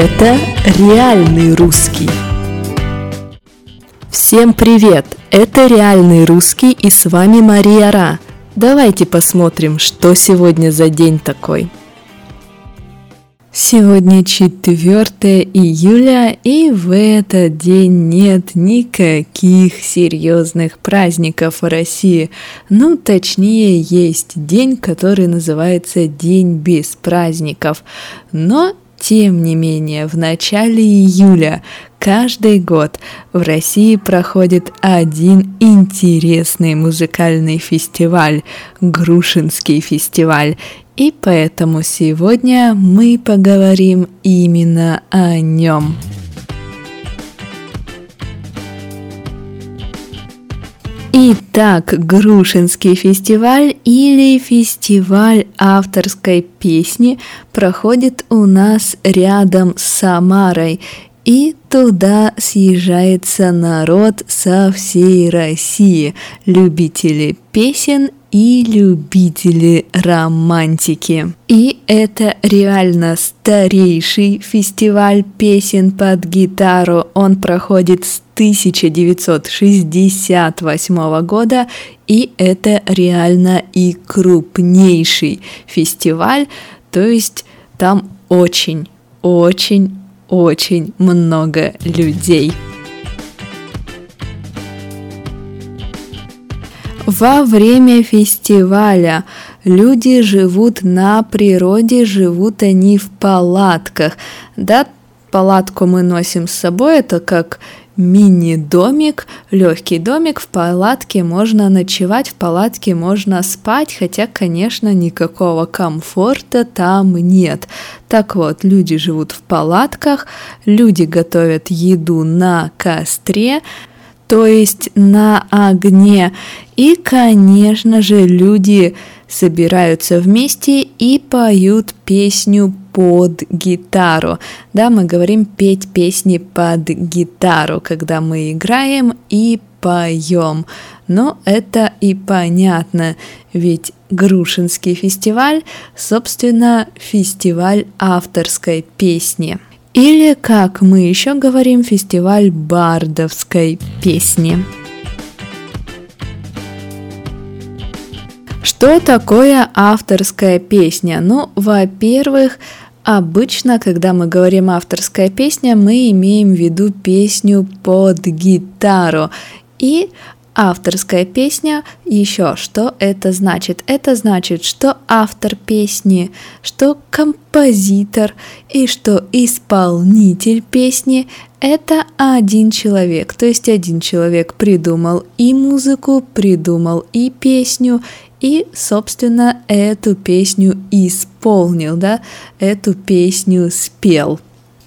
Это реальный русский. Всем привет! Это реальный русский и с вами Мария Ра. Давайте посмотрим, что сегодня за день такой. Сегодня 4 июля, и в этот день нет никаких серьезных праздников в России. Ну, точнее, есть день, который называется День без праздников. Но тем не менее, в начале июля каждый год в России проходит один интересный музыкальный фестиваль – Грушинский фестиваль. И поэтому сегодня мы поговорим именно о нем. Итак, Грушинский фестиваль или фестиваль авторской песни проходит у нас рядом с Самарой, и туда съезжается народ со всей России, любители песен и любители романтики. И это реально старейший фестиваль песен под гитару. Он проходит с 1968 года, и это реально и крупнейший фестиваль, то есть там очень, очень, очень много людей. Во время фестиваля люди живут на природе, живут они в палатках. Да, палатку мы носим с собой, это как мини-домик, легкий домик, в палатке можно ночевать, в палатке можно спать, хотя, конечно, никакого комфорта там нет. Так вот, люди живут в палатках, люди готовят еду на костре, то есть на огне. И, конечно же, люди собираются вместе и поют песню под гитару. Да, мы говорим петь песни под гитару, когда мы играем и поем. Но это и понятно, ведь Грушинский фестиваль, собственно, фестиваль авторской песни. Или, как мы еще говорим, фестиваль бардовской песни. Что такое авторская песня? Ну, во-первых, Обычно, когда мы говорим авторская песня, мы имеем в виду песню под гитару. И авторская песня, еще что это значит? Это значит, что автор песни, что композитор и что исполнитель песни – это один человек. То есть один человек придумал и музыку, придумал и песню, и, собственно, эту песню исполнил, да, эту песню спел.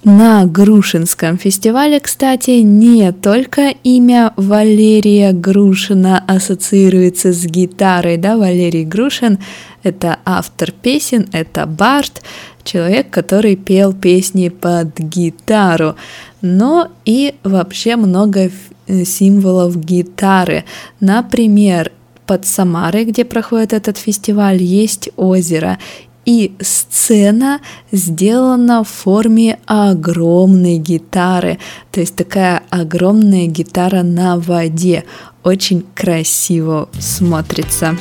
На Грушинском фестивале, кстати, не только имя Валерия Грушина ассоциируется с гитарой, да, Валерий Грушин – это автор песен, это бард, человек, который пел песни под гитару, но и вообще много символов гитары. Например, под Самарой, где проходит этот фестиваль, есть озеро, и сцена сделана в форме огромной гитары, то есть такая огромная гитара на воде, очень красиво смотрится.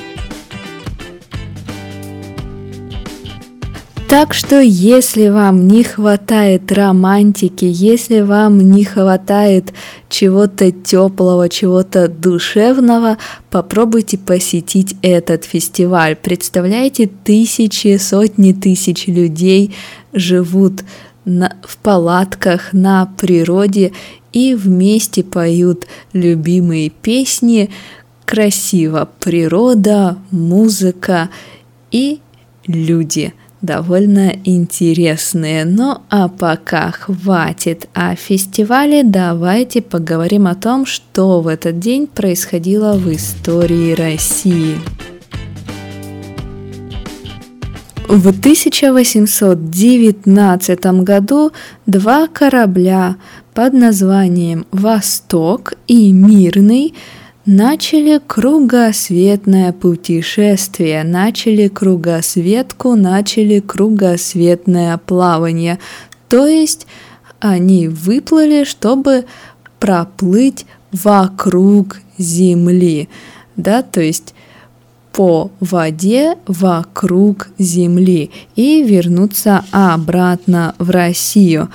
Так что если вам не хватает романтики, если вам не хватает чего-то теплого, чего-то душевного, попробуйте посетить этот фестиваль. Представляете, тысячи, сотни тысяч людей живут на, в палатках на природе и вместе поют любимые песни. Красиво природа, музыка и люди – довольно интересные. Ну а пока хватит о фестивале, давайте поговорим о том, что в этот день происходило в истории России. В 1819 году два корабля под названием «Восток» и «Мирный» начали кругосветное путешествие, начали кругосветку, начали кругосветное плавание. То есть они выплыли, чтобы проплыть вокруг Земли, да, то есть по воде вокруг Земли и вернуться обратно в Россию.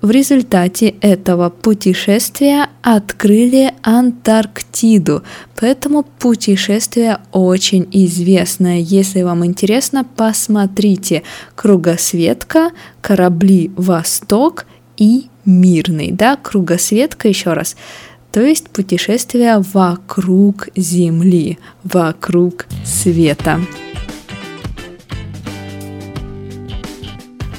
В результате этого путешествия открыли Антарктиду, поэтому путешествие очень известное. Если вам интересно, посмотрите «Кругосветка», «Корабли Восток» и «Мирный». Да, «Кругосветка» еще раз – то есть путешествие вокруг Земли, вокруг света.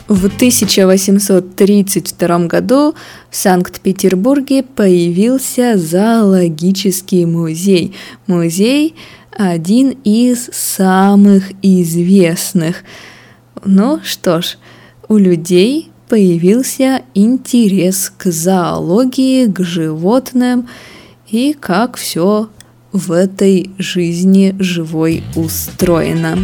В 1832 году в Санкт-Петербурге появился зоологический музей. Музей один из самых известных. Ну что ж, у людей появился интерес к зоологии, к животным и как все в этой жизни живой устроено.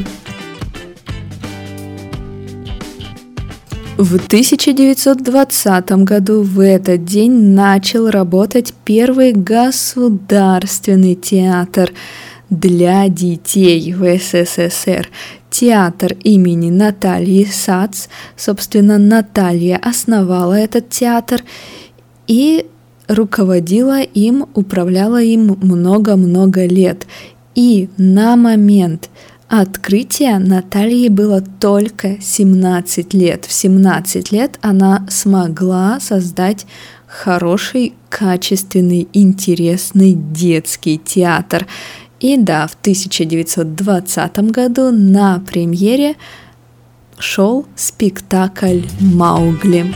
В 1920 году в этот день начал работать первый государственный театр для детей в СССР театр имени Натальи Сац. Собственно, Наталья основала этот театр и руководила им, управляла им много-много лет. И на момент открытия Наталье было только 17 лет. В 17 лет она смогла создать хороший, качественный, интересный детский театр. И да, в 1920 году на премьере шел спектакль «Маугли».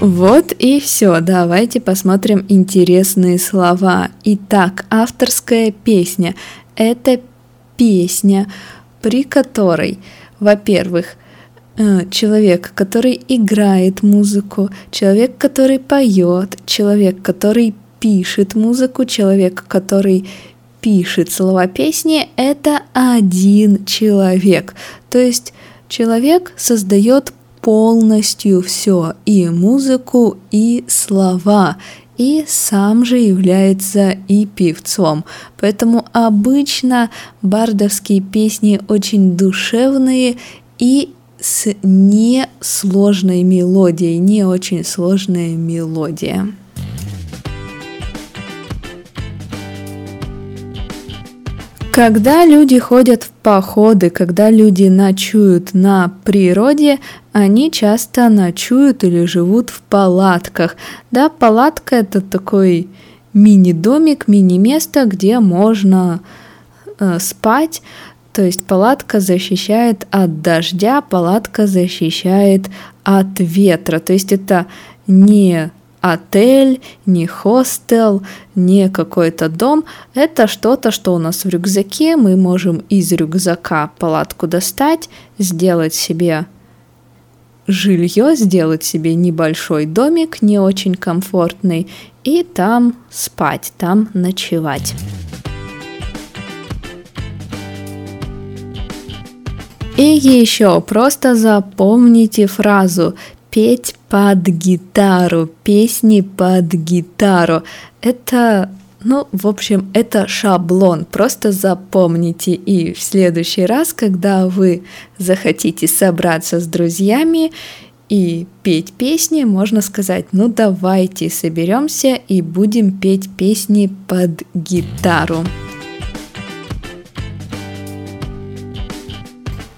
Вот и все. Давайте посмотрим интересные слова. Итак, авторская песня – это песня, при которой, во-первых, э, человек, который играет музыку, человек, который поет, человек, который пишет музыку, человек, который пишет слова песни, это один человек. То есть человек создает полностью все, и музыку, и слова, и сам же является и певцом. Поэтому обычно бардовские песни очень душевные и с несложной мелодией, не очень сложная мелодия. Когда люди ходят в походы, когда люди ночуют на природе, они часто ночуют или живут в палатках. Да, палатка это такой мини-домик, мини-место, где можно э, спать. То есть палатка защищает от дождя, палатка защищает от ветра. То есть это не отель, не хостел, не какой-то дом. Это что-то, что у нас в рюкзаке. Мы можем из рюкзака палатку достать, сделать себе жилье, сделать себе небольшой домик, не очень комфортный, и там спать, там ночевать. И еще просто запомните фразу петь под гитару, песни под гитару. Это, ну, в общем, это шаблон. Просто запомните и в следующий раз, когда вы захотите собраться с друзьями и петь песни, можно сказать, ну давайте соберемся и будем петь песни под гитару.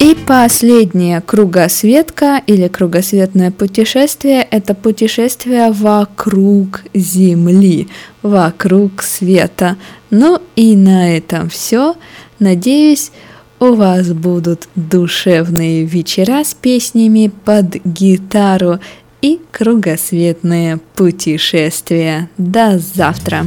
И последнее кругосветка или кругосветное путешествие – это путешествие вокруг Земли, вокруг света. Ну и на этом все. Надеюсь, у вас будут душевные вечера с песнями под гитару и кругосветные путешествия. До завтра!